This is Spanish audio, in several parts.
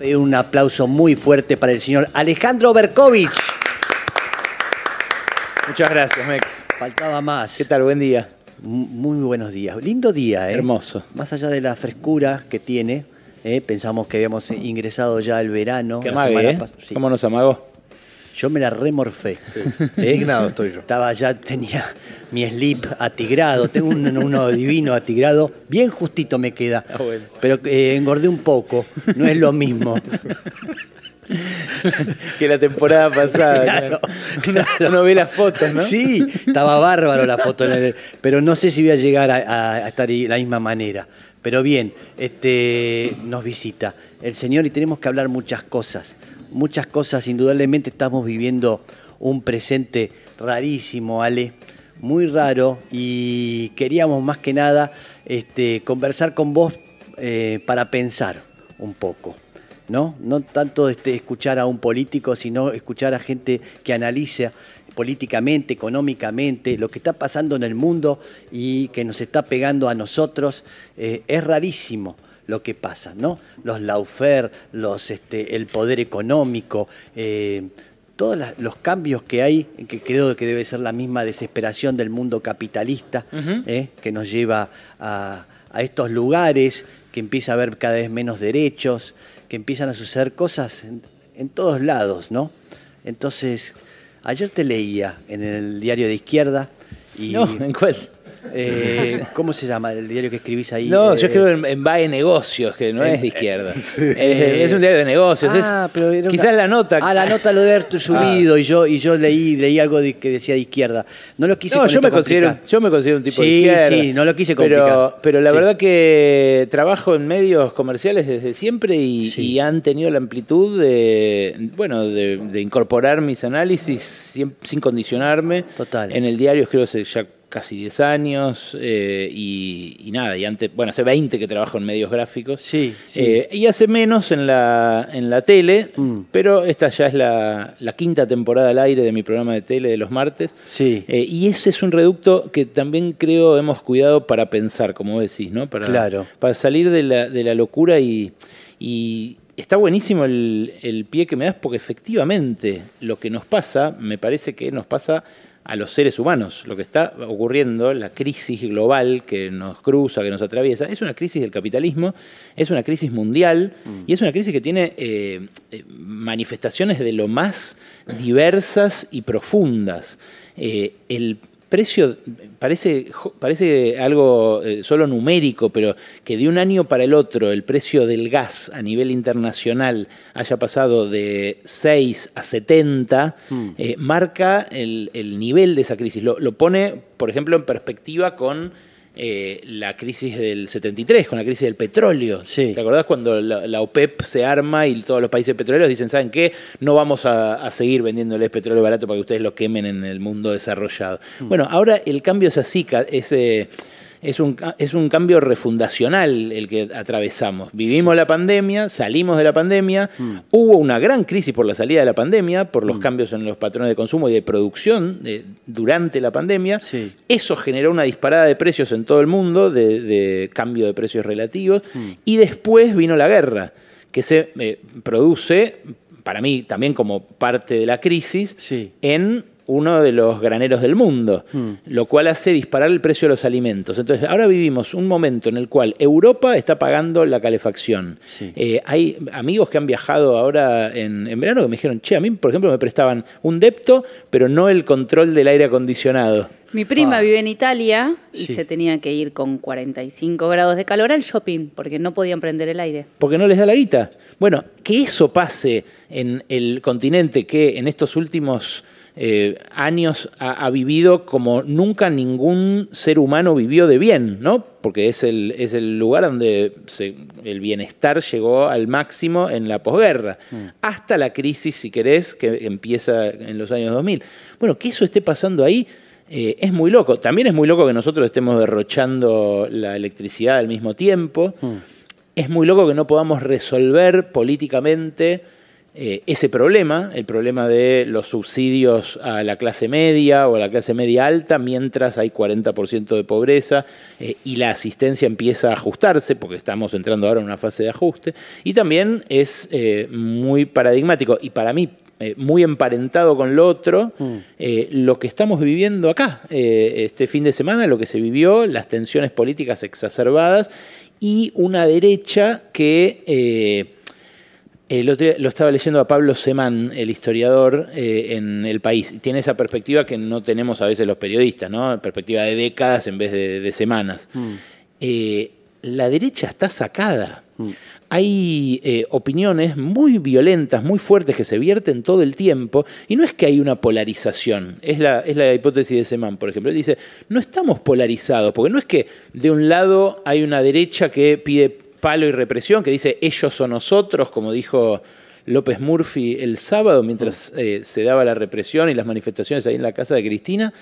Un aplauso muy fuerte para el señor Alejandro Berkovich. Muchas gracias, Mex. Faltaba más. ¿Qué tal? Buen día. Muy buenos días. Lindo día, ¿eh? Hermoso. Más allá de la frescura que tiene, ¿eh? pensamos que habíamos ingresado ya el verano. ¿Qué amague, eh? Sí. ¿Cómo nos amagó? Yo me la remorfé. Sí. ¿eh? Indignado estoy yo. Estaba ya, tenía mi slip atigrado, tengo un, uno divino atigrado, bien justito me queda. Ah, bueno. Pero eh, engordé un poco, no es lo mismo. que la temporada pasada. Claro, claro. Uno ve las fotos, ¿no? Sí, estaba bárbaro la foto, pero no sé si voy a llegar a, a- a estar de la misma manera. Pero bien, este, nos visita el Señor y tenemos que hablar muchas cosas. Muchas cosas, indudablemente estamos viviendo un presente rarísimo, Ale, muy raro, y queríamos más que nada este, conversar con vos eh, para pensar un poco. ¿no? No tanto este, escuchar a un político, sino escuchar a gente que analiza políticamente, económicamente, lo que está pasando en el mundo y que nos está pegando a nosotros. Eh, es rarísimo lo que pasa, ¿no? Los laufer, los, este, el poder económico, eh, todos los cambios que hay, que creo que debe ser la misma desesperación del mundo capitalista. ¿eh? que nos lleva a, a estos lugares, que empieza a haber cada vez menos derechos, que empiezan a suceder cosas en, en todos lados, ¿no? Entonces, ayer te leía en el diario de izquierda y... No, ¿en cuál? Eh, ¿Cómo se llama el diario que escribís ahí? No, Eh, yo escribo en, en VAE Negocios, que no es de izquierda. Eh, es un diario de negocios. Ah, es, pero era una- quizás la nota. Ah, la nota lo de haber subido y yo y yo leí leí algo de- que decía de izquierda. No lo quise No, con yo esto me, considero, yo me considero un tipo de Sí, izquierda. sí, no lo quise complicar. pero la Sí. verdad que trabajo en medios comerciales desde siempre y, Sí. y han tenido la amplitud de, bueno, de, de incorporar mis análisis sin, sin condicionarme. Total. En el diario escribo ya casi 10 años eh, y, y nada, y antes, bueno, hace 20 que trabajo en medios gráficos. Sí, sí. Eh, y hace menos en la, en la tele, Mm. pero esta ya es la, la quinta temporada al aire de mi programa de tele de los martes. Sí. Eh, y ese es un reducto que también creo hemos cuidado para pensar, como decís, ¿no? Para, Claro. para salir de la, de la locura y, y está buenísimo el, el pie que me das porque efectivamente lo que nos pasa, me parece que nos pasa a los seres humanos. Lo que está ocurriendo, la crisis global que nos cruza, que nos atraviesa, es una crisis del capitalismo, es una crisis mundial y es una crisis que tiene eh, eh, manifestaciones de lo más diversas y profundas. Eh, el precio parece, parece algo eh, solo numérico, pero que de un año para el otro el precio del gas a nivel internacional haya pasado de 6 a 70, Mm. eh, marca el, el nivel de esa crisis. Lo, lo pone, por ejemplo, en perspectiva con eh, la crisis del 73, con la crisis del petróleo. Sí. ¿Te acordás cuando la, la OPEP se arma y todos los países petroleros dicen, ¿saben qué? No vamos a, a seguir vendiéndoles petróleo barato para que ustedes lo quemen en el mundo desarrollado. Bueno, ahora el cambio es así, es, eh, es, un, es un cambio refundacional el que atravesamos. Vivimos la pandemia, salimos de la pandemia, hubo una gran crisis por la salida de la pandemia, por los cambios en los patrones de consumo y de producción durante la pandemia. Sí. Eso generó una disparada de precios en todo el mundo, de, de cambio de precios relativos, Mm. y después vino la guerra, que se eh, produce, para mí también como parte de la crisis, Sí. en uno de los graneros del mundo, Mm. lo cual hace disparar el precio de los alimentos. Entonces, ahora vivimos un momento en el cual Europa está pagando la calefacción. Sí. Eh, hay amigos que han viajado ahora en, en verano que me dijeron, che, a mí, por ejemplo, me prestaban un depto, pero no el control del aire acondicionado. Mi prima Ah. vive en Italia y Sí. se tenía que ir con 45 grados de calor al shopping porque no podían prender el aire. porque no les da la guita. Bueno, que eso pase en el continente que en estos últimos eh, años ha, ha vivido como nunca ningún ser humano vivió de bien, ¿no? Porque es el, es el lugar donde se- el bienestar llegó al máximo en la posguerra, hasta la crisis, si querés, que empieza en los años 2000. Bueno, que eso esté pasando ahí eh, es muy loco. También es muy loco que nosotros estemos derrochando la electricidad al mismo tiempo Mm. es muy loco que no podamos resolver políticamente eh, ese problema, el problema de los subsidios a la clase media o a la clase media alta, mientras hay 40% de pobreza eh, y la asistencia empieza a ajustarse, porque estamos entrando ahora en una fase de ajuste, y también es eh, muy paradigmático y para mí muy emparentado con lo otro, mm. lo que estamos viviendo acá este fin de semana, lo que se vivió, las tensiones políticas exacerbadas y una derecha que eh, lo, estaba leyendo a Pablo Semán, el historiador eh, en El País. Tiene esa perspectiva que no tenemos a veces los periodistas, ¿no? Perspectiva de décadas en vez de, semanas. Mm. Eh, la derecha está sacada. Mm. Hay opiniones muy violentas, muy fuertes que se vierten todo el tiempo, y no es que hay una polarización, es la, es la hipótesis de Semán, por ejemplo. dice, no estamos polarizados, porque no es que de un lado hay una derecha que pide palo y represión, que dice ellos o nosotros, como dijo López Murphy el sábado, mientras eh, se daba la represión y las manifestaciones ahí en la casa de Cristina.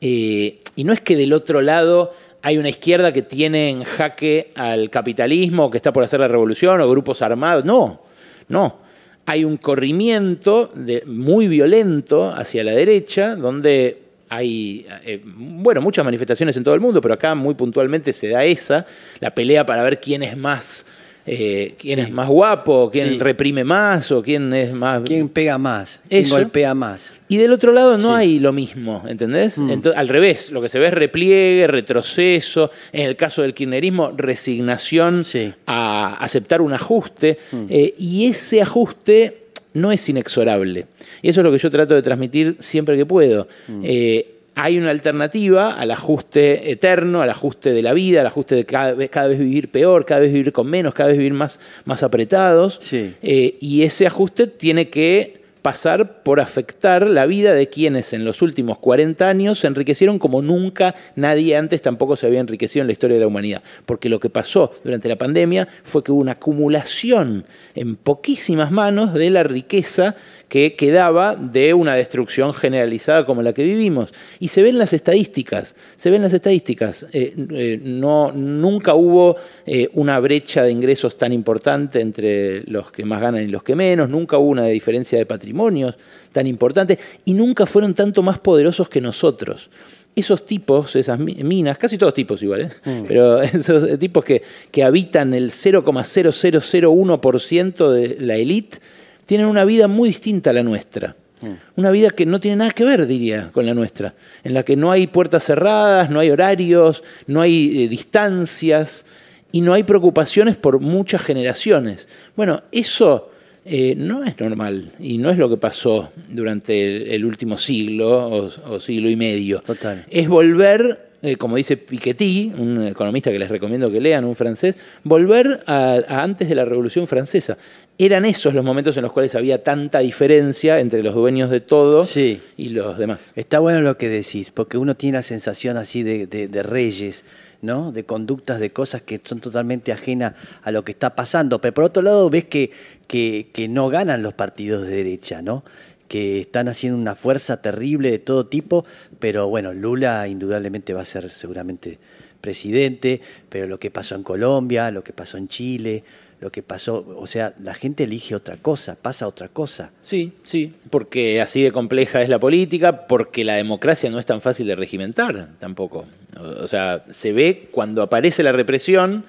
Eh, y no es que del otro lado hay una izquierda que tiene en jaque al capitalismo, que está por hacer la revolución, o grupos armados. No, no. Hay un corrimiento de, muy violento hacia la derecha, donde hay, eh, bueno, muchas manifestaciones en todo el mundo, pero acá muy puntualmente se da esa, la pelea para ver quién es más, eh, quién es más guapo, quién reprime más o quién es más... ¿Quién pega más? ¿Quién golpea más? Y del otro lado no hay lo mismo, ¿entendés? Mm. al revés, lo que se ve es repliegue, retroceso, en el caso del kirchnerismo, resignación a aceptar un ajuste, mm. eh, y ese ajuste no es inexorable. Y eso es lo que yo trato de transmitir siempre que puedo. Mm. Eh, hay una alternativa al ajuste eterno, al ajuste de la vida, al ajuste de cada vez, cada vez vivir peor, cada vez vivir con menos, cada vez vivir más, más apretados. Eh, y ese ajuste tiene que pasar por afectar la vida de quienes en los últimos 40 años se enriquecieron como nunca nadie antes tampoco se había enriquecido en la historia de la humanidad. Porque lo que pasó durante la pandemia fue que hubo una acumulación en poquísimas manos de la riqueza que quedaba de una destrucción generalizada como la que vivimos. Y se ven las estadísticas, se ven las estadísticas. Eh, eh, no, nunca hubo eh, una brecha de ingresos tan importante entre los que más ganan y los que menos, nunca hubo una diferencia de patrimonios tan importante y nunca fueron tanto más poderosos que nosotros esos tipos, esas minas, casi todos tipos igual, mm. pero esos tipos que, que habitan el 0,0001% de la élite, tienen una vida muy distinta a la nuestra. Mm. Una vida que no tiene nada que ver, diría, con la nuestra, en la que no hay puertas cerradas, no hay horarios, no hay eh, distancias y no hay preocupaciones por muchas generaciones. Bueno, eso eh, no es normal y no es lo que pasó durante el, último siglo o, siglo y medio. Total. Es volver eh, como dice Piketty, un economista que les recomiendo que lean, un francés, volver a, antes de la Revolución Francesa eran esos los momentos en los cuales había tanta diferencia entre los dueños de todo y los demás. Está bueno lo que decís, porque uno tiene la sensación así de, reyes, ¿no? De conductas, de cosas que son totalmente ajenas a lo que está pasando. Pero por otro lado ves que, que, que no ganan los partidos de derecha, ¿no? que están haciendo una fuerza terrible de todo tipo, pero bueno, Lula indudablemente va a ser seguramente presidente, pero lo que pasó en Colombia, lo que pasó en Chile, lo que pasó, o sea, la gente elige otra cosa, pasa otra cosa. Sí, sí, porque así de compleja es la política, porque la democracia no es tan fácil de regimentar tampoco. O sea, se ve cuando aparece la represión,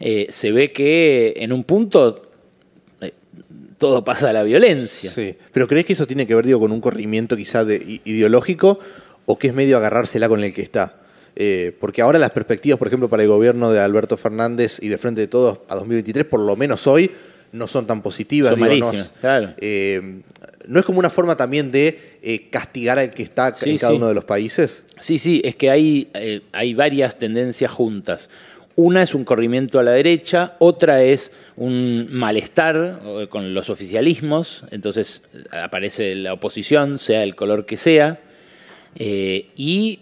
eh, se ve que en un punto eh, todo pasa a la violencia. Sí, pero ¿crees que eso tiene que ver, digo, con un corrimiento quizá de, ideológico o que es medio agarrársela con el que está? Eh, porque ahora las perspectivas, por ejemplo, para el gobierno de Alberto Fernández y de Frente de Todos a 2023, por lo menos hoy, no son tan positivas. no, eh, ¿No es como una forma también de eh, castigar al que está en cada uno de los países? Sí, sí, es que hay, hay varias tendencias juntas. Una es un corrimiento a la derecha, otra es un malestar con los oficialismos, entonces aparece la oposición, sea el color que sea, y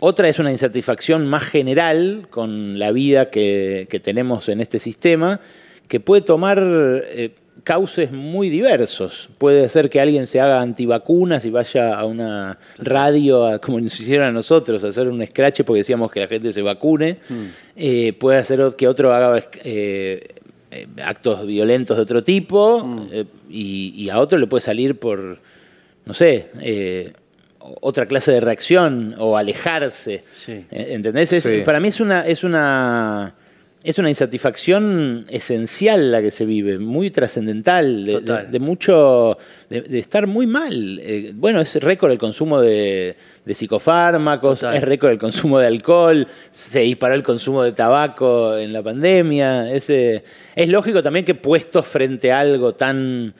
otra es una insatisfacción más general con la vida que, tenemos en este sistema, que puede tomar eh, cauces muy diversos. Puede ser que alguien se haga antivacunas y vaya a una radio, como nos hicieron a nosotros, a hacer un scratch porque decíamos que la gente se vacune. Mm. Eh, puede ser que otro haga eh, eh, actos violentos de otro tipo Mm. y, y a otro le puede salir por, no sé, otra clase de reacción o alejarse. Sí. Eh, ¿Entendés? Es- Sí. Para mí es una, es una es una insatisfacción esencial la que se vive, muy trascendental, de, Total. de- de mucho, de, de estar muy mal. Eh, bueno, es récord el consumo de, de psicofármacos, Total. es récord el consumo de alcohol, se disparó el consumo de tabaco en la pandemia. Es, eh, es lógico también que puestos frente a algo tan,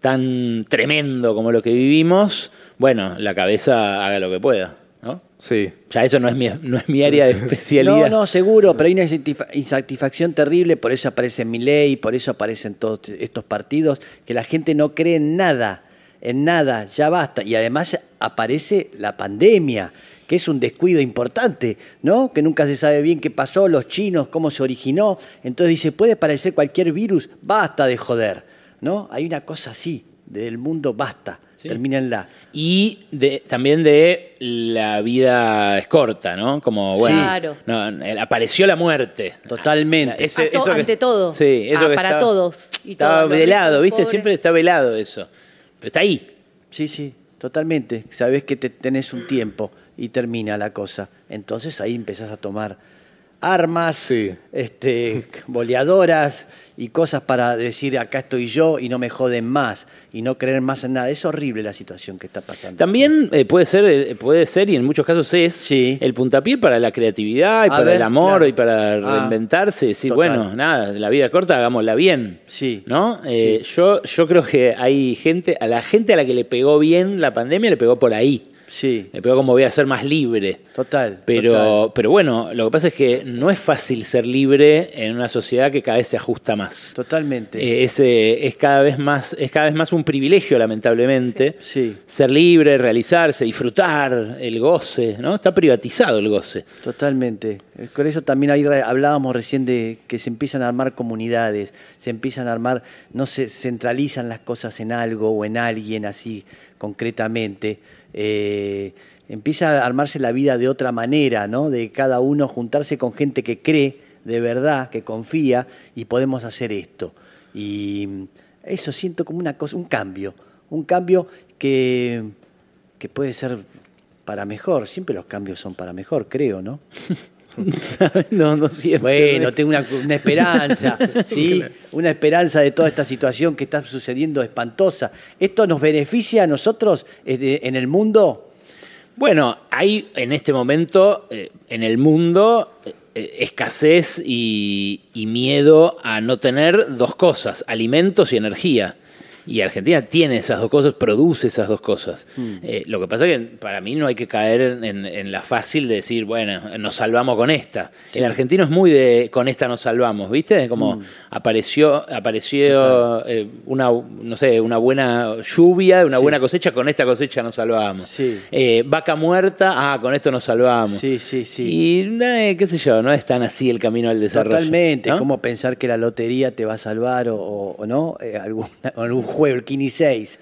tan tremendo como lo que vivimos, bueno, la cabeza haga lo que pueda, ¿no? Sí. Ya eso no es mi, no es mi área de especialidad. No, no, seguro, pero hay una insatisfa- insatisfacción terrible, por eso aparece mi ley, por eso aparecen todos estos partidos, que la gente no cree en nada, en nada, ya basta. Y además aparece la pandemia, que es un descuido importante, ¿no? Que nunca se sabe bien qué pasó, los chinos, cómo se originó. Entonces dice, puede parecer cualquier virus, basta de joder, ¿no? Hay una cosa así, del mundo basta, Sí. termínenla. Y de, también de la vida es corta, ¿no? Como, bueno, Claro. no, eh, apareció la muerte. Totalmente. Ese- A to- eso que- ante todo. Sí, eso Ah, que para está- todos. Y Estaba velado, ricos, ¿viste? pobres. Siempre está velado eso. Pero está ahí. Sí, sí, totalmente. Sabes que te tenés un tiempo y termina la cosa. Entonces ahí empezás a tomar armas, Sí. este, boleadoras y cosas para decir acá estoy yo y no me joden más y no creer más en nada. Es horrible la situación que está pasando. También eh, puede ser, eh, puede ser y en muchos casos es Sí. el puntapié para la creatividad y A para ver, el amor claro. y para Ah, reinventarse. Decir, total. bueno, nada, la vida corta, hagámosla bien. Sí. ¿No? Eh, yo, yo creo que hay gente, a la gente a la que le pegó bien la pandemia, le pegó por ahí. Sí, Le pegó como voy a ser más libre. total. Pero, total. pero bueno, lo que pasa es que no es fácil ser libre en una sociedad que cada vez se ajusta más. Totalmente. Eh, es, eh, es cada vez más, es cada vez más un privilegio, lamentablemente. sí, Ser libre, realizarse, disfrutar, el goce, ¿no? Está privatizado el goce. Totalmente. Eh, Con eso también ahí hablábamos recién de que se empiezan a armar comunidades, se empiezan a armar, no se centralizan las cosas en algo o en alguien así concretamente. Eh, empieza a armarse la vida de otra manera, ¿no? De cada uno juntarse con gente que cree de verdad, que confía y podemos hacer esto. Y eso siento como una cosa, un cambio, un cambio que, que puede ser para mejor. Siempre los cambios son para mejor, creo, ¿no? no, no siempre. Bueno, tengo una, una esperanza, ¿sí? Una esperanza de toda esta situación que está sucediendo espantosa. ¿Esto nos beneficia a nosotros eh, en el mundo? Bueno, hay en este momento eh, en el mundo eh, eh, escasez y, y miedo a no tener dos cosas, alimentos y energía. Y Argentina tiene esas dos cosas, produce esas dos cosas. Mm. Eh, lo que pasa es que para mí no hay que caer en, en- la fácil de decir, bueno, nos salvamos con esta. El argentino es muy de con esta nos salvamos, ¿viste? Como Mm. apareció, apareció eh, una, no sé, una buena lluvia, una Sí. buena cosecha, con esta cosecha nos salvamos. Sí. Eh, vaca muerta, ah, con esto nos salvamos. Sí, sí, sí. Y eh, qué sé yo, no es tan así el camino al desarrollo. Totalmente, ¿no? como pensar que la lotería te va a salvar o, no, algún, algún juego, el Kini 6.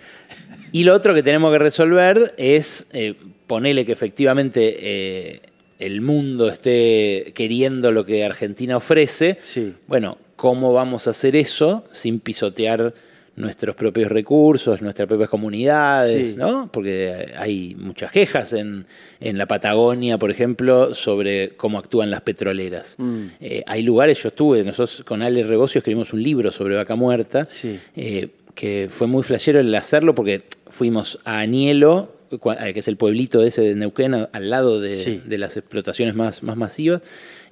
Y lo otro que tenemos que resolver es eh, ponerle que efectivamente eh, el mundo esté queriendo lo que Argentina ofrece. Sí. Bueno, ¿cómo vamos a hacer eso sin pisotear nuestros propios recursos, nuestras propias comunidades, Sí. ¿no? Porque hay muchas quejas en, en la Patagonia, por ejemplo, sobre cómo actúan las petroleras. Mm. Eh, hay lugares, yo estuve, nosotros con Ale Rebocio escribimos un libro sobre vaca muerta, Sí. eh, que fue muy flashero el hacerlo porque fuimos a Anielo, eh, que es el pueblito ese de Neuquén, al lado de, Sí. de las explotaciones más, más masivas.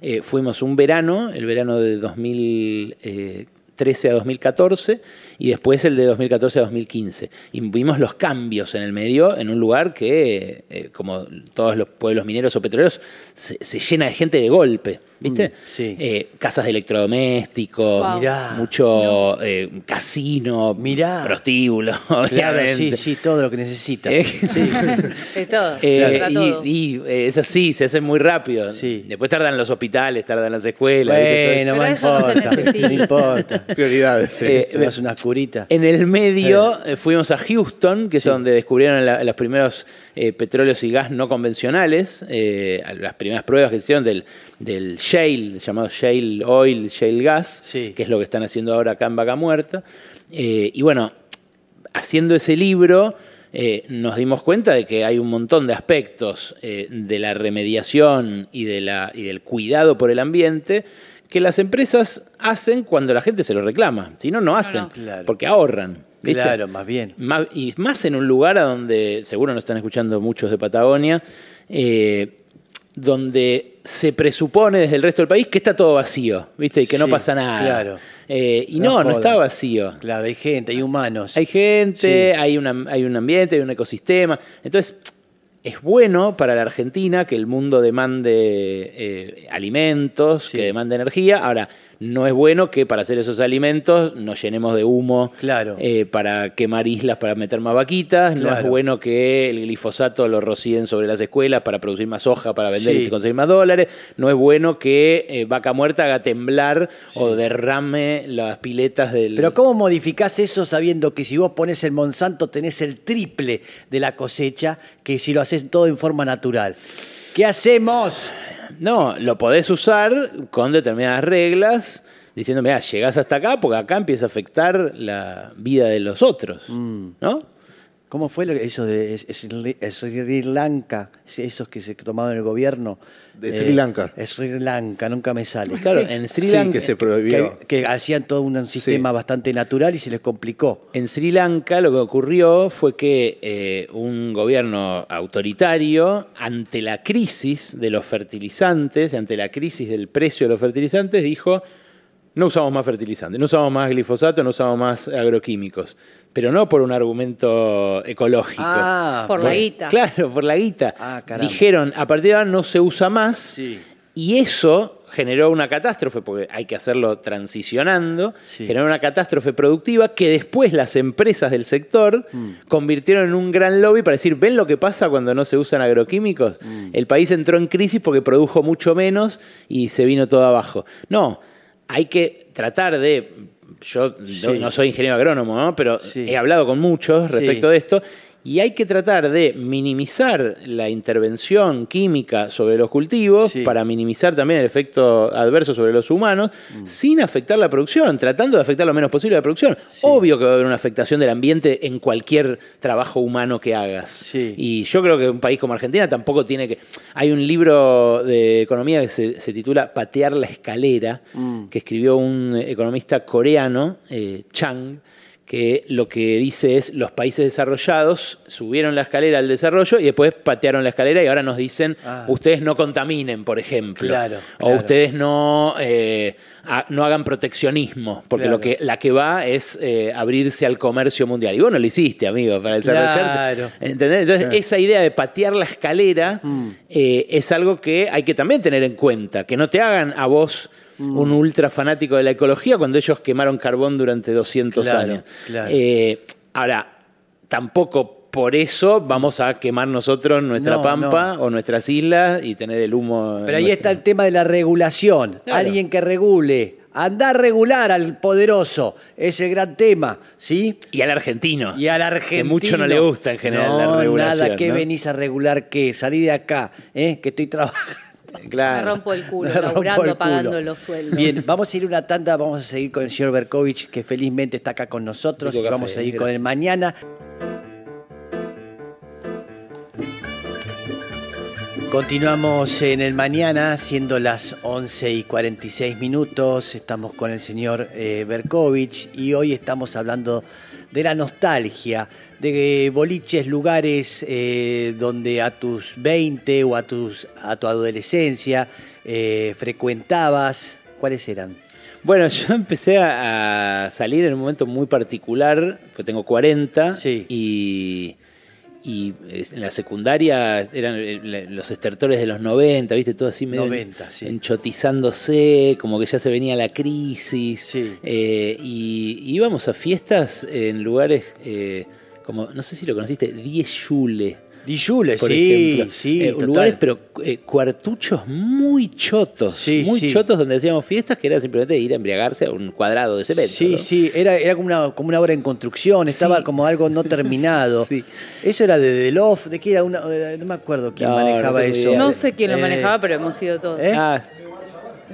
Eh, fuimos un verano, el verano de 2013 a 2014, y después el de 2014 a 2015. Y vimos los cambios en el medio, en un lugar que, eh, como todos los pueblos mineros o petroleros, se, se llena de gente de golpe, ¿viste? Mm, sí. Eh, casas de electrodomésticos, Wow. Mirá. mucho eh, casino, Mirá. prostíbulo, Claro, sí, sí, todo lo que necesita. Eh, Sí. De todo. Eh, para y, todo. y, eh, eso sí, se hace muy rápido. Sí. Después tardan los hospitales, tardan las escuelas. Bueno, Pero no eso no se importa, no importa. Prioridades, Eh, curita. En el medio eh, fuimos a Houston, que Sí. es donde descubrieron la- los primeros eh, petróleos y gas no convencionales, eh, las primeras pruebas que se hicieron del, del shale, llamado shale oil, shale gas, Sí. que es lo que están haciendo ahora acá en Vaca Muerta. Eh, y bueno, haciendo ese libro eh, nos dimos cuenta de que hay un montón de aspectos eh, de la remediación y, de la, y del cuidado por el ambiente que las empresas hacen cuando la gente se lo reclama. Si no, no hacen, no. Claro. porque ahorran. ¿viste? Claro, más bien. Más- y más en un lugar a donde, seguro nos están escuchando muchos de Patagonia, eh, donde se presupone desde el resto del país que está todo vacío, ¿viste? Y que no pasa nada. claro. Eh, y No no, no, está vacío. Claro, hay gente, hay humanos. Hay gente, Sí. hay, una- hay un ambiente, hay un ecosistema. Entonces, es bueno para la Argentina que el mundo demande eh, alimentos, Sí. que demande energía. Ahora, no es bueno que para hacer esos alimentos nos llenemos de humo Claro. eh, para quemar islas, para meter más vaquitas. No es bueno que el glifosato lo rocíen sobre las escuelas para producir más soja, para vender Sí. y conseguir más dólares. No es bueno que eh, Vaca Muerta haga temblar o derrame las piletas del... Pero ¿cómo modificás eso sabiendo que si vos pones el Monsanto tenés el triple de la cosecha que si lo haces todo en forma natural? ¿Qué hacemos? No, lo podés usar con determinadas reglas, diciendo, mira, llegás hasta acá porque acá empieza a afectar la vida de los otros, Mm. ¿no? ¿Cómo fue lo que- eso de Sri Lanka? Esos que se tomaron el gobierno. De Sri Lanka. Es Sri Lanka, nunca me sale. Claro, Sí. en Sri Sí, Lanka... que se prohibió. Que, que hacían todo un sistema bastante natural y se les complicó. En Sri Lanka lo que ocurrió fue que eh, un gobierno autoritario, ante la crisis de los fertilizantes, ante la crisis del precio de los fertilizantes, dijo, no usamos más fertilizantes, no usamos más glifosato, no usamos más agroquímicos. Pero no por un argumento ecológico. Ah, Por la guita. Claro, por la guita. Ah. Dijeron, a partir de ahora no se usa más. Sí. Y eso generó una catástrofe, porque hay que hacerlo transicionando, Sí. generó una catástrofe productiva que después las empresas del sector Mm. convirtieron en un gran lobby para decir, ¿ven lo que pasa cuando no se usan agroquímicos? Mm. El país entró en crisis porque produjo mucho menos y se vino todo abajo. No, hay que tratar de... Yo no- Sí. no soy ingeniero agrónomo, ¿no? pero Sí. he hablado con muchos respecto de esto y hay que tratar de minimizar la intervención química sobre los cultivos Sí. para minimizar también el efecto adverso sobre los humanos sin afectar la producción, tratando de afectar lo menos posible la producción. Sí. Obvio que va a haber una afectación del ambiente en cualquier trabajo humano que hagas. Sí. Y yo creo que un país como Argentina tampoco tiene que... Hay un libro de economía que se, se titula Patear la escalera, Mm. que escribió un economista coreano, eh, Chang, que lo que dice es los países desarrollados subieron la escalera al desarrollo y después patearon la escalera y ahora nos dicen Ah. ustedes no contaminen, por ejemplo. Claro, O ustedes no, eh, no hagan proteccionismo, porque Claro. lo que, la que va es eh, abrirse al comercio mundial. Y vos no lo hiciste, amigo, para desarrollarte. Claro. ¿Entendés? Entonces, esa idea de patear la escalera Mm. eh, es algo que hay que también tener en cuenta, que no te hagan a vos Mm. un ultra fanático de la ecología cuando ellos quemaron carbón durante 200 Claro, años. claro. Eh, ahora, tampoco por eso vamos a quemar nosotros nuestra No, pampa no. o nuestras islas y tener el humo. Pero ahí está el tema de la regulación. Claro. Alguien que regule. Andar a regular al poderoso. Es el gran tema, ¿sí? Y al argentino. Y al argentino. Que mucho no le gusta en general no, la regulación. nada, que venís a regular qué? Salí de acá, ¿eh? que estoy trabajando. Claro. Me rompo el culo, rompo laburando, el culo. pagando los sueldos. Bien, vamos a ir una tanda, vamos a seguir con el señor Berkovich, que felizmente está acá con nosotros. Vamos café, a ir con él mañana. Continuamos en el mañana, siendo las 11 y 46 minutos. Estamos con el señor eh, Berkovich y hoy estamos hablando de la nostalgia, de boliches, lugares eh, donde a tus 20 o a, tus, a tu adolescencia eh, frecuentabas. ¿Cuáles eran? Bueno, yo empecé a salir en un momento muy particular, porque tengo 40, Sí. y, y eh, en la secundaria eran eh, los estertores de los 90, ¿viste? Todo así medio 90, sí. enchotizándose, como que ya se venía la crisis. Sí. Eh, y y íbamos a fiestas en lugares eh, como, no sé si lo conociste, Die Schule. Di por sí, ejemplo. sí, Eh, lugares, pero eh, cuartuchos muy chotos. Sí, muy sí. chotos donde hacíamos fiestas que era simplemente ir a embriagarse a un cuadrado de cemento. Sí, ¿no? sí, era, era como, una, como una obra en construcción, estaba Sí. como algo no terminado. Sí. Eso era de The Loft, ¿de qué era? Una, eh, no me acuerdo quién No, manejaba no eso. idea. No sé quién lo Eh, manejaba, pero hemos sido todos. ¿eh? Ah,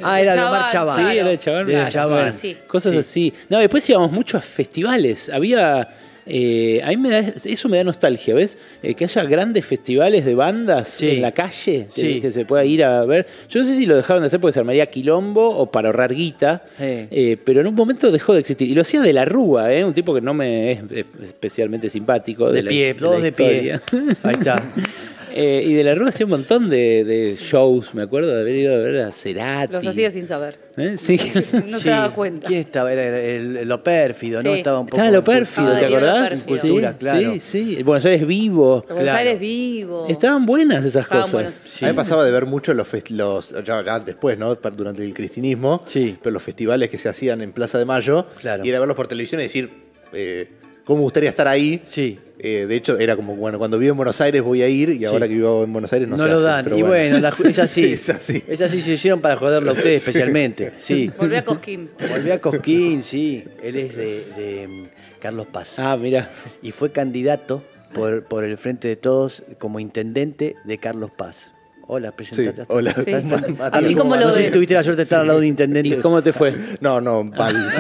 Ah, era de Omar Chabán. Sí, era de Chabán. De Chabán. Cosas Sí. así. No, después íbamos mucho a festivales. Había. Eh, a mí me da, eso me da nostalgia, ¿ves? Eh, que haya grandes festivales de bandas Sí. en la calle, que, Sí. que se pueda ir a ver. Yo no sé si lo dejaron de hacer porque se armaría quilombo o para ahorrar guita, Sí. eh, pero en un momento dejó de existir. Y lo hacía de la Rúa, ¿eh? un tipo que no me es especialmente simpático. De la- pie, la todos de pie. Ahí está. Eh, y de la Rúa hacía un montón de, de shows, me acuerdo de haber ido a ver a Cerati. Los hacía sin saber. ¿Eh? Sí. No Sí. se daba cuenta. ¿Quién estaba? Era el, el- lo pérfido, ¿no? Sí. Estaba un poco. Estaba lo pérfido, ¿te acordás? En cultura, sí, claro. Sí, sí. Buenos Aires vivo. Buenos Claro. Aires vivo. Estaban buenas esas Estaban cosas. Sí. A mí me pasaba de ver mucho los, fest- los ya, ya después, ¿no? Durante el cristinismo, Sí. pero los festivales que se hacían en Plaza de Mayo, Claro. y era verlos por televisión y decir, eh, ¿cómo me gustaría estar ahí? Sí. Eh, de hecho, era como, bueno, cuando vivo en Buenos Aires voy a ir, y ahora que vivo en Buenos Aires no, No, se lo hace, dan. pero Y bueno, la- es así. es así. Es así, se hicieron para joderlo a ustedes especialmente. Sí. Volví a Cosquín. Volví a Cosquín, sí. Él es de, de, mm, Carlos Paz. Ah, mira. Y fue candidato por, por el Frente de Todos como intendente de Carlos Paz. Hola, presentate. Sí, hola. Sí. Así como ¿cómo lo No sé si tuviste la suerte de estar al lado de un intendente. ¿Y cómo te fue? No, no, mal.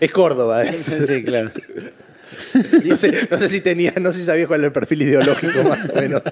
es Córdoba. es. sí, claro. No, sé, no sé si tenía, no sé si sabía cuál era el perfil ideológico más o menos.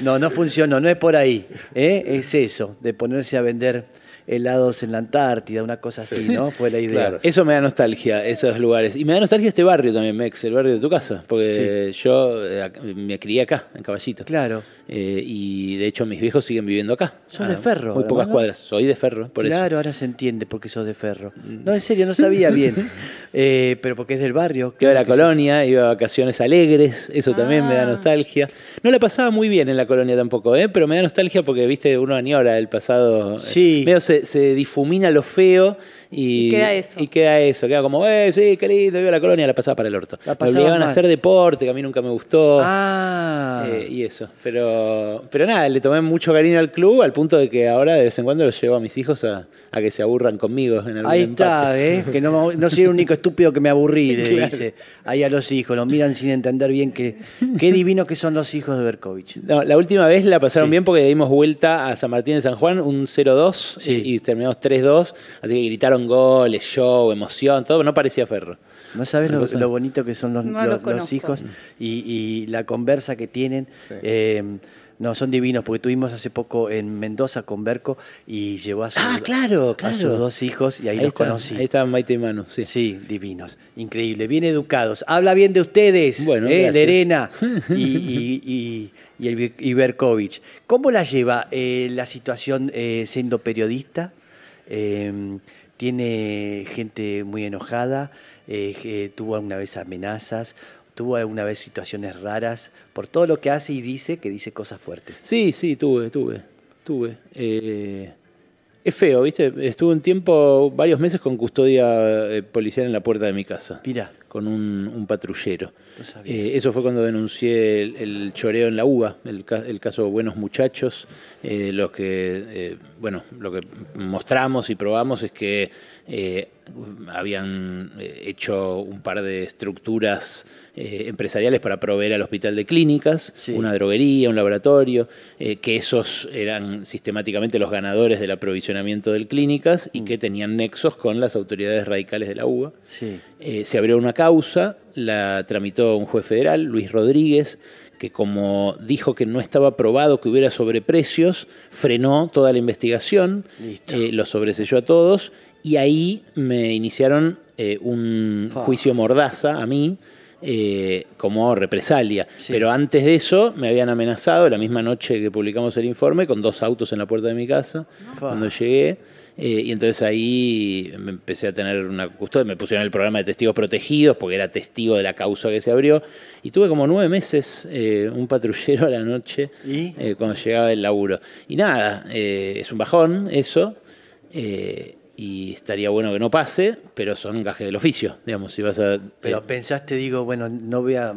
No, no funcionó, no es por ahí. ¿eh? Es eso, de ponerse a vender helados en la Antártida, una cosa así, ¿no? Fue la idea. Claro. Eso me da nostalgia, esos lugares. Y me da nostalgia este barrio también, Mex, el barrio de tu casa. Porque yo eh, me crié acá, en Caballito. Claro. Eh, y de hecho mis viejos siguen viviendo acá. Sos de Ferro, Muy pocas cuadras. Soy de Ferro, por eso. Mm. claro, ahora se entiende por qué sos de ferro. No, en serio, no sabía bien. Eh, pero porque es del barrio. Iba a la sí. colonia, iba a vacaciones alegres, eso también me da Ah. nostalgia. No la pasaba muy bien en la colonia tampoco, ¿eh? pero me da nostalgia porque, viste, uno añora el pasado. eh, Sí. Medio se, se difumina lo feo y, Y queda eso. Y queda eso, queda como, eh, sí, qué lindo, iba a la colonia, la pasaba para el orto. La Me obligaban a hacer deporte, que a mí nunca me gustó. Ah. eh, y eso, pero pero nada, le tomé mucho cariño al club al punto de que ahora de vez en cuando los llevo a mis hijos a, a que se aburran conmigo en algún Ahí está, empate. ¿eh? que no, no soy el único estúpido que me aburrí, le Claro. dice ahí a los hijos, los miran sin entender bien que, qué divinos que son los hijos de Berkovich. No, la última vez la pasaron Sí. bien porque dimos vuelta a San Martín de San Juan, un 0-2 Sí. y, y terminamos 3-2, así que gritaron goles, show, emoción, todo, no parecía ferro. No sabes lo, bonito que son los, No los- lo los conozco. hijos y, y la conversa que tienen. Sí. eh, no, son divinos, porque tuvimos hace poco en Mendoza con Berco y llevó a, sus- Ah, claro, a claro. sus dos hijos y ahí, los está, conocí. Ahí estaban Maite y Manu, sí. Sí, divinos, increíble, bien educados. Habla bien de ustedes, Bueno, ¿eh? gracias. Lerena y, y, y, y y Berkovich. ¿Cómo la lleva eh, la situación eh, siendo periodista? Eh, tiene gente muy enojada, eh, que tuvo alguna vez amenazas, tuvo alguna vez situaciones raras, por todo lo que hace y dice, que dice cosas fuertes. Sí, sí, tuve, tuve, tuve. Eh, es feo, ¿viste? Estuve un tiempo, varios meses con custodia eh, policial en la puerta de mi casa, Mira, con un, un patrullero. Eh, eso fue cuando denuncié el, el choreo en la UBA, el, el caso Buenos Muchachos. Eh, lo que, eh, bueno, lo que mostramos y probamos es que habían hecho un par de estructuras empresariales para proveer al hospital de clínicas, Sí. una droguería, un laboratorio, que esos eran sistemáticamente los ganadores del aprovisionamiento de clínicas y que tenían nexos con las autoridades radicales de la UBA. sí, se abrió una causa, la tramitó un juez federal, Luis Rodríguez, que como dijo que no estaba probado que hubiera sobreprecios, frenó toda la investigación, eh, lo sobreselló a todos y ahí me iniciaron eh, un juicio mordaza a mí. eh, como represalia. Sí. Pero antes de eso me habían amenazado la misma noche que publicamos el informe con dos autos en la puerta de mi casa cuando llegué. Eh, y entonces ahí me empecé a tener una custodia, me pusieron el programa de testigos protegidos porque era testigo de la causa que se abrió. Y tuve como nueve meses eh, un patrullero a la noche ¿Y? eh, cuando llegaba del laburo. Y nada, es un bajón eso. y estaría bueno que no pase, pero son gajes del oficio, digamos, si vas a... Pero pensaste, digo, bueno, no voy a,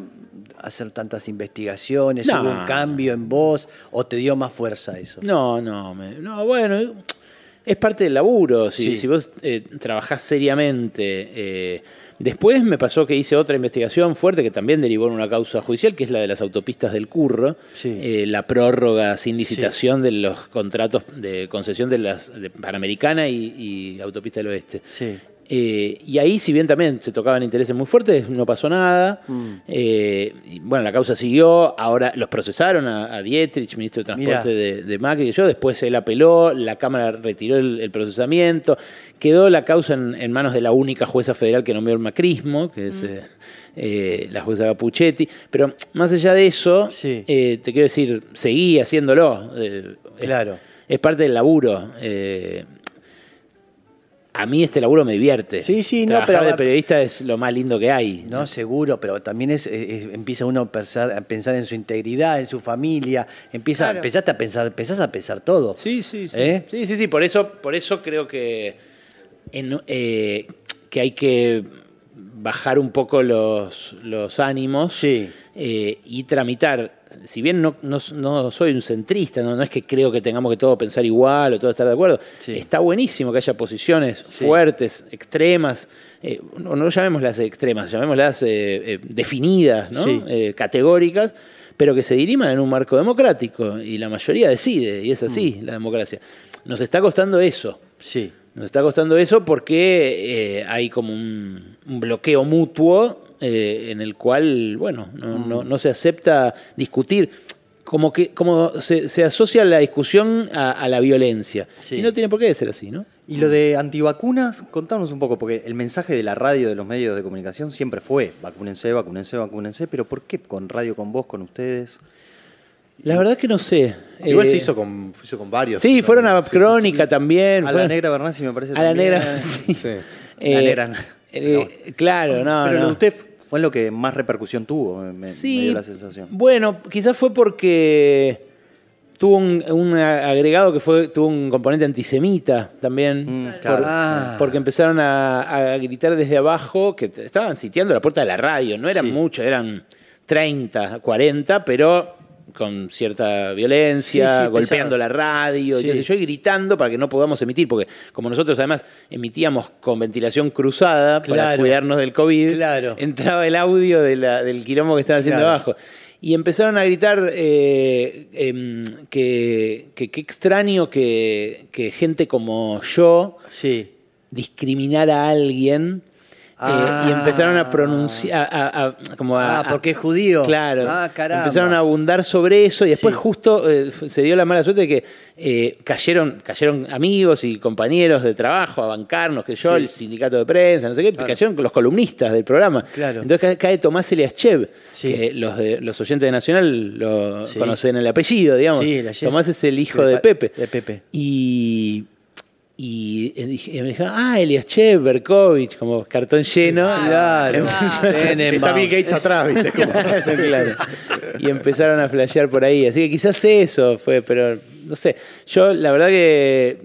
hacer tantas investigaciones? No. ¿Hubo un cambio en vos o te dio más fuerza eso? No, no, me- no, bueno, es parte del laburo. Si, Sí. si vos eh, trabajás seriamente. eh, después me pasó que hice otra investigación fuerte que también derivó en una causa judicial, que es la de las autopistas del Curro, Sí. eh, la prórroga sin licitación de los contratos de concesión de las de Panamericana y, y Autopista del Oeste. Eh, y ahí, si bien también se tocaban intereses muy fuertes, no pasó nada. Mm. Eh, y bueno, la causa siguió. Ahora los procesaron a, a Dietrich, ministro de Transporte de, de Macri, y yo. Después él apeló, la Cámara retiró el, el procesamiento. Quedó la causa en, en manos de la única jueza federal que nombró el macrismo, que es eh, eh, la jueza Capuchetti. Pero más allá de eso, Sí. eh, te quiero decir, seguí haciéndolo. Claro. es parte del laburo. Eh, a mí este laburo me divierte. Sí, sí, no, Trabajar pero- de periodista es lo más lindo que hay. No, seguro, pero también es, es- empieza uno a pensar, a pensar en su integridad, en su familia, empieza, Claro. empezaste a pensar, empezás a pensar todo. Sí, sí, sí. ¿Eh? Sí, sí, sí. Por eso, por eso creo que, en- eh, que hay que bajar un poco los, los ánimos Sí. eh, y tramitar. Si bien no, no, no soy un centrista, no, no es que creo que tengamos que todo pensar igual o todo estar de acuerdo, Sí. está buenísimo que haya posiciones Sí. fuertes, extremas, eh, no, no llamémoslas extremas, llamémoslas eh, eh, definidas. Eh, categóricas, pero que se diriman en un marco democrático y la mayoría decide, y es así Mm. la democracia. Nos está costando eso. Sí. Nos está costando eso porque eh, hay como un, un bloqueo mutuo eh, en el cual, bueno, no, no- no se acepta discutir. Como que como se, se asocia la discusión a, a la violencia. Sí. Y no tiene por qué ser así, ¿no? Y lo de antivacunas, contanos un poco, porque el mensaje de la radio, de los medios de comunicación, siempre fue vacúnense, vacúnense, vacúnense, pero ¿por qué con radio, con vos, con ustedes? La verdad que no sé. Igual Eh, se hizo con, se hizo con varios. Sí, fueron a Sí. Crónica también. A la negra Bernasi me parece A la negra, sí. Sí. Eh, La negra. eh, Claro, no, pero lo no. de usted fue lo que más repercusión tuvo, me, me Sí, dio la sensación. Bueno, quizás fue porque tuvo un, un agregado que fue tuvo un componente antisemita también. Mm, por-. Ah. Porque empezaron a, a gritar desde abajo que estaban sitiando la puerta de la radio. No eran Sí. muchos, eran 30, 40, pero con cierta violencia, Sí, sí, golpeando pesado. la radio, y qué Sí. sé yo, y gritando para que no podamos emitir, porque como nosotros además emitíamos con ventilación cruzada para cuidarnos del COVID, Claro. entraba el audio de la- del quilombo que estaban haciendo Claro. abajo. Y empezaron a gritar eh, em, que que qué extraño que, que gente como yo discriminara a alguien. Eh, Ah. y empezaron a pronunciar, a, a- a- como a, Ah, porque es judío. Claro. Ah, caramba. Empezaron a abundar sobre eso y después Sí. justo eh, se dio la mala suerte de que eh, cayeron, cayeron amigos y compañeros de trabajo a bancarnos, que yo, Sí. el sindicato de prensa, no sé qué, Claro. cayeron los columnistas del programa. Claro. Entonces cae, Tomás Eliaschev, Sí. que los, de, los oyentes de Nacional lo conocen el apellido, digamos. Tomás es el hijo de Pepe. de Pepe. Y, y, eh, dije- y me dijeron, ah, Eliaschev, Berkovich, como cartón lleno. Claro. Ah. Tenenbaum. Está Bill Gates atrás, ¿viste? Como- claro. Y empezaron a flashear por ahí. Así que quizás eso fue, pero no sé. Yo la verdad que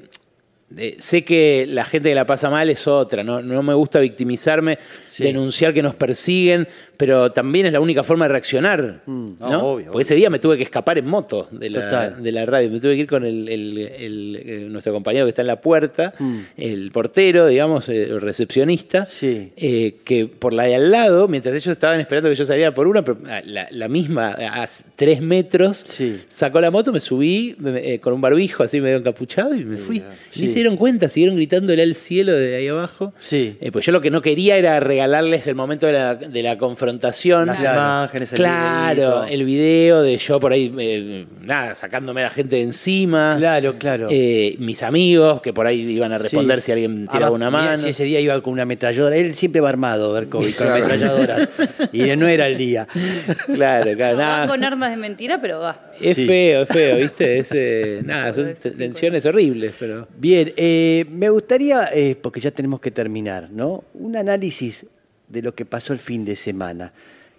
eh, sé que la gente que la pasa mal es otra. No, no me gusta victimizarme, Sí. denunciar que nos persiguen, pero también es la única forma de reaccionar. Mm. ¿no? No, obvio, Porque obvio. ese día me tuve que escapar en moto de la, de la radio. Me tuve que ir con el, el- el- eh, nuestro compañero que está en la puerta, Mm. el portero, digamos, eh, el recepcionista Sí. eh, que por la de al lado, mientras ellos estaban esperando que yo saliera por una, pero, ah, la, la misma, a tres metros, Sí. sacó la moto, me subí me- eh, con un barbijo así medio encapuchado y me fui. Sí. Ni se dieron cuenta, siguieron gritándole al cielo de ahí abajo. Sí. Eh, pues yo lo que no quería era regalarles el momento de la, de la confrontación. Las Claro. imágenes, el Claro, el video de yo por ahí, eh, nada, sacándome a la gente de encima. Claro, claro. Eh, mis amigos que por ahí iban a responder Sí. si alguien Ah, tiraba una mirá, mano. Si ese día iba con una ametralladora, él siempre va armado, Berkovic, con ametralladoras. y no era el día. Claro, claro. Nada. con armas de mentira, pero va. Es Sí. feo, es feo, ¿viste? Es, eh, nada, son Sí, sí, tensiones horribles, pero... Bien, eh, me gustaría, eh, porque ya tenemos que terminar, ¿no? Un análisis de lo que pasó el fin de semana.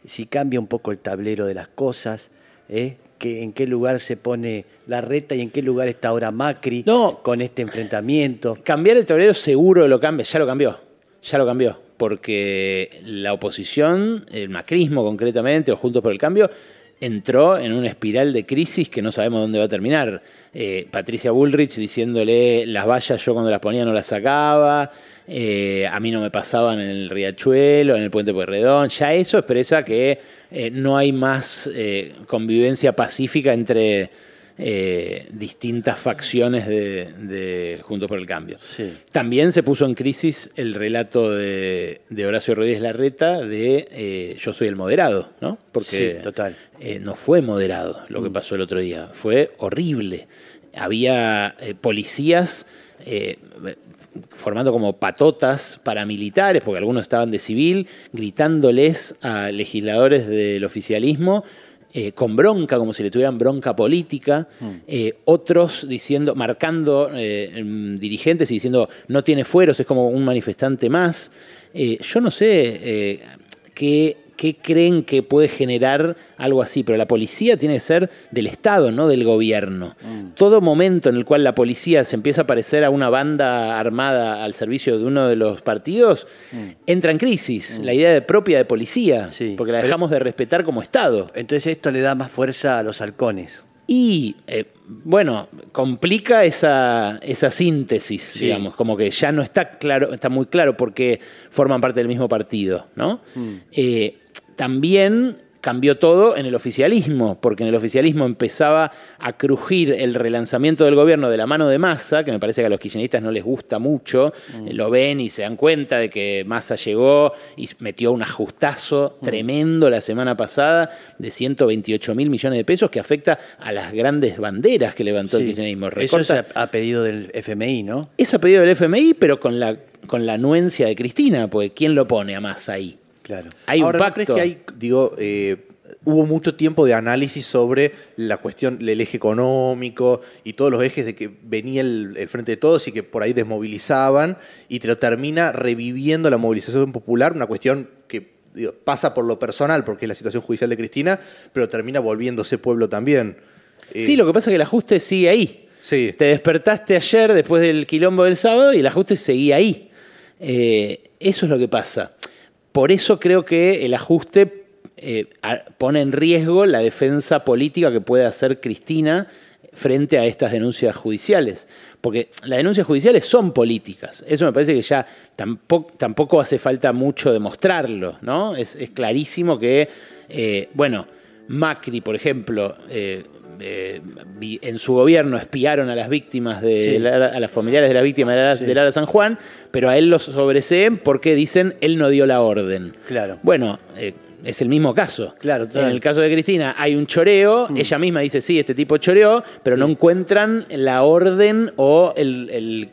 Si cambia un poco el tablero de las cosas, ¿eh? Que, en qué lugar se pone la reta y en qué lugar está ahora Macri No. con este enfrentamiento. Cambiar el tablero seguro lo cambia, ya lo cambió, ya lo cambió. porque la oposición, el macrismo concretamente, o Juntos por el Cambio, entró en una espiral de crisis que no sabemos dónde va a terminar. Eh, Patricia Bullrich diciéndole las vallas yo cuando las ponía no las sacaba, eh, a mí no me pasaban en el riachuelo, en el puente Pueyrredón, ya eso expresa que eh, no hay más eh, convivencia pacífica entre distintas facciones de, de Juntos por el Cambio. Sí. También se puso en crisis el relato de, de Horacio Rodríguez Larreta de Yo soy el moderado, ¿no? Porque Sí, total. no fue moderado lo Mm. que pasó el otro día, fue horrible. Había policías eh, formando como patotas paramilitares, porque algunos estaban de civil, gritándoles a legisladores del oficialismo eh, con bronca, como si le tuvieran bronca política, Mm. eh, otros diciendo, marcando eh, em, dirigentes y diciendo no tiene fueros, es como un manifestante más. Yo no sé qué, qué creen que puede generar algo así, pero la policía tiene que ser del Estado, no del gobierno. Mm. Todo momento en el cual la policía se empieza a parecer a una banda armada al servicio de uno de los partidos, Mm. entra en crisis la idea de propia de policía, Sí, porque la pero- dejamos de respetar como Estado. Entonces esto le da más fuerza a los halcones. Y, eh, bueno, complica esa, esa síntesis, Sí. digamos, como que ya no está claro, está muy claro porque forman parte del mismo partido, ¿no? Mm. Eh, también cambió todo en el oficialismo, porque en el oficialismo empezaba a crujir el relanzamiento del gobierno de la mano de Massa, que me parece que a los kirchneristas no les gusta mucho, eh, lo ven y se dan cuenta de que Massa llegó y metió un ajustazo tremendo la semana pasada de 128 mil millones de pesos que afecta a las grandes banderas que levantó el kirchnerismo. Eso es a, a pedido del FMI, ¿no? es a pedido del FMI, pero con la, con la anuencia de Cristina, porque ¿quién lo pone a Massa ahí? Claro. Hay Ahora, un ¿no pacto. crees que hay, digo, eh, hubo mucho tiempo de análisis sobre la cuestión del eje económico y todos los ejes de que venía el, el Frente de Todos y que por ahí desmovilizaban y te lo termina reviviendo la movilización popular, una cuestión que digo, pasa por lo personal, porque es la situación judicial de Cristina, pero termina volviéndose pueblo también. Eh, Sí, lo que pasa es que el ajuste sigue ahí. Sí, Te despertaste ayer después del quilombo del sábado y el ajuste seguía ahí. Eh, eso es lo que pasa. Por eso creo que el ajuste eh, pone en riesgo la defensa política que puede hacer Cristina frente a estas denuncias judiciales. Porque las denuncias judiciales son políticas. Eso me parece que ya tampoco, hace falta mucho demostrarlo, ¿no? Es, es clarísimo que, eh, bueno, Macri, por ejemplo, eh, eh, en su gobierno espiaron a las víctimas de Sí. A las familiares de la víctima de Lara, Sí. de Lara San Juan, pero a él los sobreseen porque dicen él no dio la orden. Claro. Bueno, eh, es el mismo caso. Claro, en el caso de Cristina hay un choreo, Mm. ella misma dice, sí, este tipo choreó, pero no encuentran la orden o el,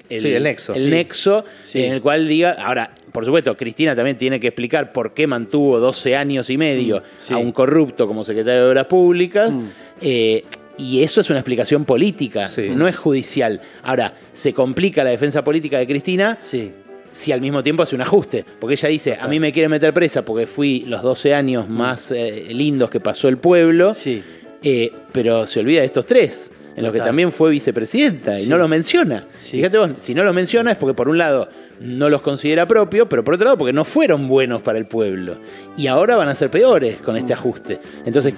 el, Sí, el nexo. el Sí. nexo Sí. en el cual diga, ahora, por supuesto, Cristina también tiene que explicar por qué mantuvo 12 años y medio Mm, sí. a un corrupto como secretario de Obras Públicas. Mm. eh, y eso es una explicación política, Sí. no es judicial. Ahora, se complica la defensa política de Cristina Sí. Si al mismo tiempo hace un ajuste. Porque ella dice, a mí me quieren meter presa porque fui los 12 años más eh, lindos que pasó el pueblo, Mm. Sí. eh, pero se olvida de estos tres, en los que también fue vicepresidenta y Sí. no los menciona. Sí. Fíjate vos, si no los menciona es porque por un lado no los considera propios, pero por otro lado porque no fueron buenos para el pueblo. Y ahora van a ser peores con este ajuste. Entonces,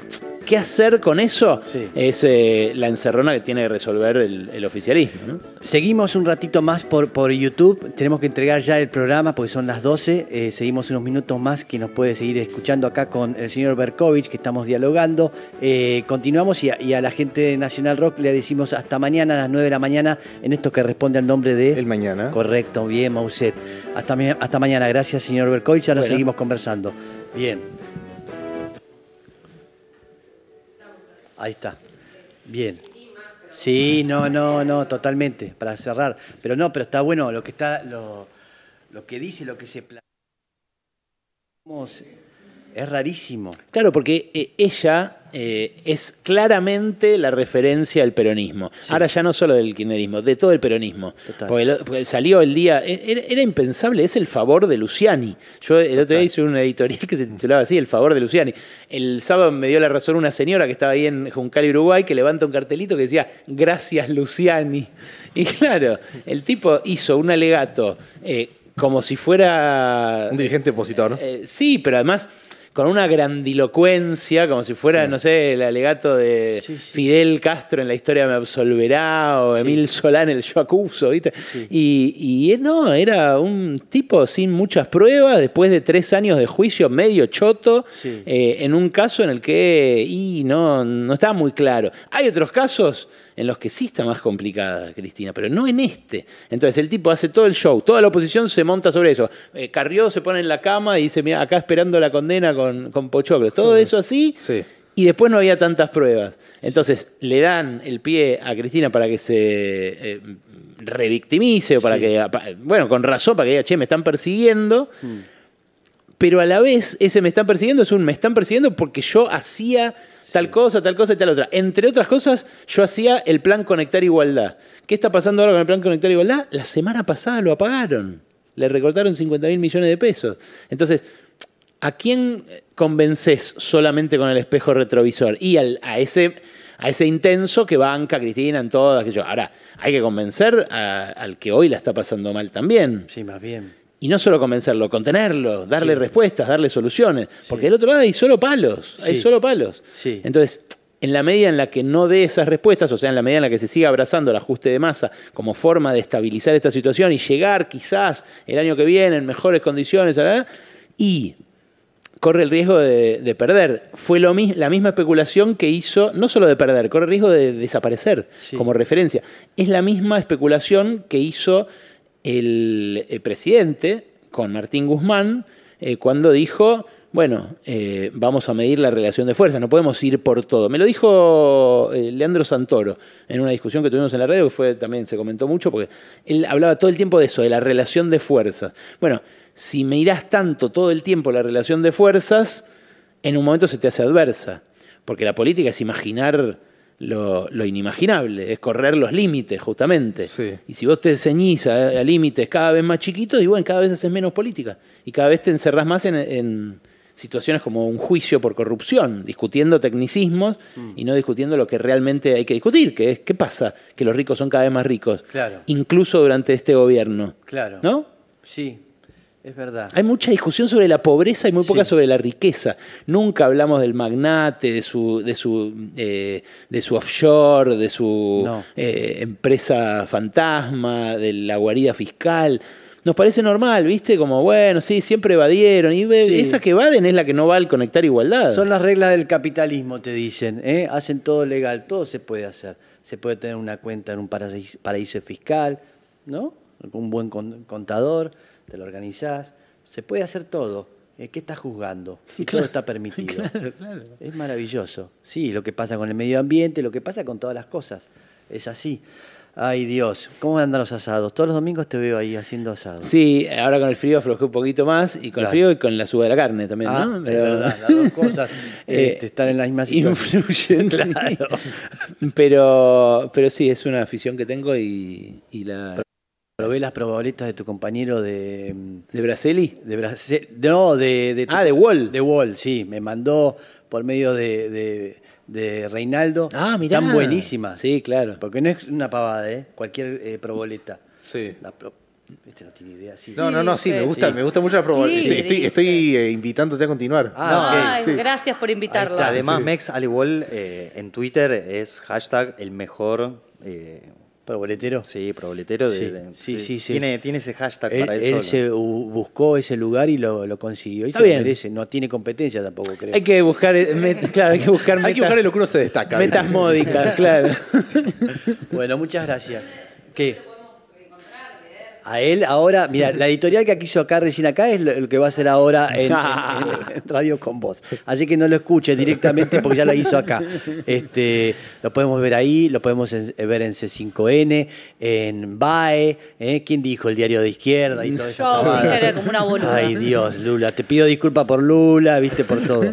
¿qué hacer con eso? Sí. Es eh, la encerrona que tiene que resolver el, el oficialismo. ¿no? Seguimos un ratito más por, por YouTube. Tenemos que entregar ya el programa porque son las 12. Eh, seguimos unos minutos más que nos puede seguir escuchando acá con el señor Berkovich, que estamos dialogando. Eh, continuamos y a, y a la gente de Nacional Rock le decimos hasta mañana a las 9 de la mañana en esto que responde al nombre de... el mañana. Correcto, bien, Mauset. Hasta, ma- hasta mañana. Gracias, señor Berkovich. Ya nos Bueno. seguimos conversando. Bien. Ahí está. Bien. Sí, no, no, no, totalmente, para cerrar. Pero no, pero está bueno lo que está, lo, lo que dice, lo que se plantea. Es rarísimo. Claro, porque eh, ella eh, es claramente la referencia del peronismo. Sí. Ahora ya no solo del kirchnerismo, de todo el peronismo. Total. Porque, lo- porque salió el día, e- era, era impensable, es el favor de Luciani. Yo el otro día hice una editorial que se titulaba así, El favor de Luciani. El sábado me dio la razón una señora que estaba ahí en Juncal, Uruguay, que levanta un cartelito que decía, gracias Luciani. Y claro, el tipo hizo un alegato. eh, como si fuera... Un dirigente opositor, ¿no? Eh, sí, pero además con una grandilocuencia, como si fuera, Sí. no sé, el alegato de Sí, sí. Fidel Castro en la historia me absolverá, o Emil Solán el yo acuso, ¿viste? Y, y no, era un tipo sin muchas pruebas, después de tres años de juicio medio choto, eh, en un caso en el que y no, no estaba muy claro. Hay otros casos en los que sí está más complicada, Cristina, pero no en este. Entonces el tipo hace todo el show, toda la oposición se monta sobre eso. Eh, Carrió se pone en la cama y dice, mira, acá esperando la condena con, con Pochoclos. Todo eso así, Sí. y después no había tantas pruebas. Entonces le dan el pie a Cristina para que se eh, revictimice o para Sí. que, bueno, con razón, para que diga, che, me están persiguiendo Mm. pero a la vez ese me están persiguiendo es un me están persiguiendo porque yo hacía tal cosa, tal cosa y tal otra. Entre otras cosas, yo hacía el plan Conectar Igualdad. ¿Qué está pasando ahora con el plan Conectar Igualdad? La semana pasada lo apagaron. Le recortaron 50 mil millones de pesos. Entonces, ¿a quién convences solamente con el espejo retrovisor? Y al- a ese a ese intenso que banca Cristina en todas aquello. Ahora, hay que convencer a- al que hoy la está pasando mal también. Sí, más bien. Y no solo convencerlo, contenerlo, darle Sí. respuestas, darle soluciones. Porque del otro lado hay solo palos, hay solo palos. Entonces, en la medida en la que no dé esas respuestas, o sea, en la medida en la que se siga abrazando el ajuste de masa como forma de estabilizar esta situación y llegar quizás el año que viene en mejores condiciones, ¿verdad? y corre el riesgo de, de perder. Fue lo, la misma especulación que hizo, no solo de perder, corre el riesgo de desaparecer como referencia. Es la misma especulación que hizo el, eh, presidente con Martín Guzmán eh, cuando dijo, bueno, eh, vamos a medir la relación de fuerzas, no podemos ir por todo. Me lo dijo Leandro Santoro en una discusión que tuvimos en la radio, que fue, también se comentó mucho, porque él hablaba todo el tiempo de eso, de la relación de fuerzas. Bueno, si mirás tanto todo el tiempo la relación de fuerzas, en un momento se te hace adversa, porque la política es imaginar lo, lo inimaginable, es correr los límites, justamente. Sí. Y si vos te ceñís a, a límites cada vez más chiquitos, y bueno, cada vez haces menos política. Y cada vez te encerrás más en, en situaciones como un juicio por corrupción, discutiendo tecnicismos y no discutiendo lo que realmente hay que discutir, que es qué pasa, que los ricos son cada vez más ricos, Claro. incluso durante este gobierno. Claro. ¿No? Sí, es verdad. Hay mucha discusión sobre la pobreza y muy poca Sí. sobre la riqueza. Nunca hablamos del magnate, de su, de su, eh, de su offshore, de su No. eh, empresa fantasma, de la guarida fiscal. Nos parece normal, ¿viste? Como, bueno, sí, siempre evadieron. Y Sí. esa que evaden es la que no va al conectar igualdad. Son las reglas del capitalismo, te dicen. ¿eh? Hacen todo legal, todo se puede hacer. Se puede tener una cuenta en un paraíso, paraíso fiscal, ¿no? Un buen con- contador, te lo organizás. Se puede hacer todo. ¿eh? ¿Qué estás juzgando? Y todo está permitido. Claro, claro. Es maravilloso. Sí, lo que pasa con el medio ambiente, lo que pasa con todas las cosas. Es así. Ay Dios, ¿cómo andan los asados? Todos los domingos te veo ahí haciendo asados. Sí, ahora con el frío aflojé un poquito más y con el frío y con la suba de la carne también, Ah, ¿no? es verdad, las dos cosas Eh, están en la misma situación. Influyen, sí. Pero, pero sí, es una afición que tengo y, y la Probé las probabilitas de tu compañero de, mm, de Braseli. de Brasil. No, de, de tu- Ah, de Wall. De Wall, sí. Me mandó por medio de, de, de Reinaldo. Ah, mirá. Están buenísimas. Sí, claro. Porque no es una pavada, ¿eh? Cualquier eh, proboleta. Sí. La pro- Este no tiene idea. Sí. No, no, no, sí, Sí, me gusta, sí. me gusta mucho la probabilidad. Sí, estoy, estoy, eh, invitándote a continuar. Ah, Ay, sí. gracias por invitarla. Además, sí. Mex, al igual, eh, en Twitter es hashtag el mejor eh, ¿Proboletero? sí, proboletero. De, Sí, de- sí, sí, sí. Tiene, tiene ese hashtag Él, para él, él solo. se bu- buscó ese lugar y lo, lo consiguió. Y Está se bien. merece. No tiene competencia tampoco, creo. Hay que buscar, eh, met- claro, hay que buscar Hay que metas, buscar en lo que uno se destaca. metas módicas, claro. Bueno, muchas gracias. ¿Qué? A él ahora, mira, la editorial que quiso acá recién acá es lo, lo que va a hacer ahora en, en- en Radio con Voz. Así que no lo escuche directamente porque ya lo hizo acá. Este, lo podemos ver ahí, lo podemos en- ver en C5N, en BAE, ¿eh? ¿quién dijo el diario de izquierda y todo eso? Yo, querer, como una boluda. Ay Dios, Lula, te pido disculpas por Lula, viste, por todo.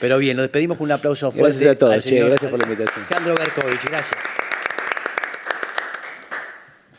Pero bien, nos despedimos con un aplauso fuerte. Gracias a todos, che, gracias por la invitación. Alejandro Berkovich, gracias.